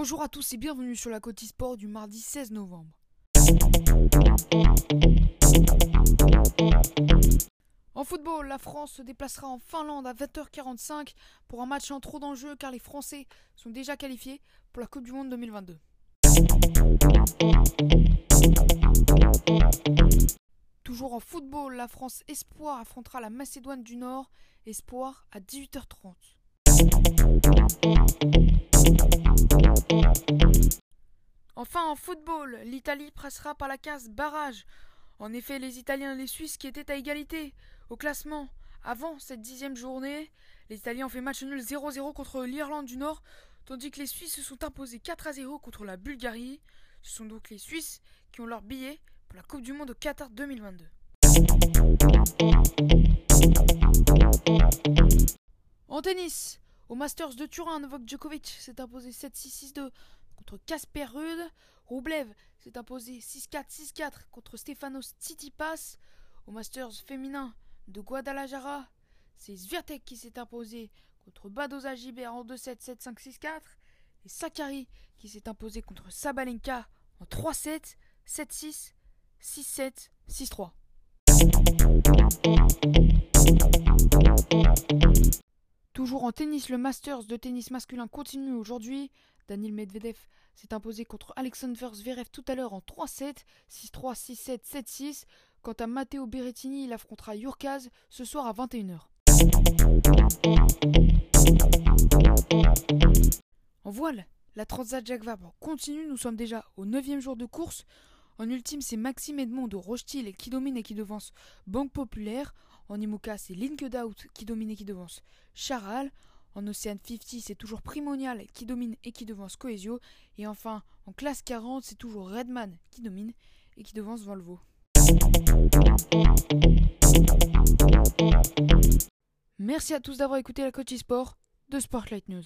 Bonjour à tous et bienvenue sur la Côte Sport du mardi 16 novembre. En football, la France se déplacera en Finlande à 20h45 pour un match en trop d'enjeux car les Français sont déjà qualifiés pour la Coupe du Monde 2022. Toujours en football, la France Espoir affrontera la Macédoine du Nord, Espoir à 18h30. Football, l'Italie passera par la case barrage. En effet, les Italiens et les Suisses qui étaient à égalité au classement avant cette dixième journée, les Italiens ont fait match nul 0-0 contre l'Irlande du Nord, tandis que les Suisses se sont imposés 4-0 contre la Bulgarie. Ce sont donc les Suisses qui ont leur billet pour la Coupe du Monde au Qatar 2022. En tennis, au Masters de Turin, Novak Djokovic s'est imposé 7-6-6-2 contre Casper Ruud. Roublev s'est imposé 6-4-6-4 contre Stefanos Tsitsipas. Au Masters féminin de Guadalajara, c'est Sviatek qui s'est imposé contre Badoza Gibert en 2-7, 7-5, 6-4. Et Sakari qui s'est imposé contre Sabalenka en 3-7, 7-6, 6-7, 6-3. Toujours en tennis, le Masters de tennis masculin continue aujourd'hui. Daniel Medvedev s'est imposé contre Alexander Zverev tout à l'heure en 3-7, 6-3, 6-7, 7-6. Quant à Matteo Berrettini, il affrontera Yurkaz ce soir à 21h. En voile, la Transat Jacques Vabre continue, nous sommes déjà au 9 jour de course. En ultime, c'est Maxime Edmond de Rochetil qui domine et qui devance Banque Populaire. En Imoca, c'est Linkedout qui domine et qui devance Charal. En Océan 50, c'est toujours Primonial qui domine et qui devance Coesio. Et enfin, en classe 40, c'est toujours Redman qui domine et qui devance Volvo. Merci à tous d'avoir écouté la Coach Sport de Sportlight News.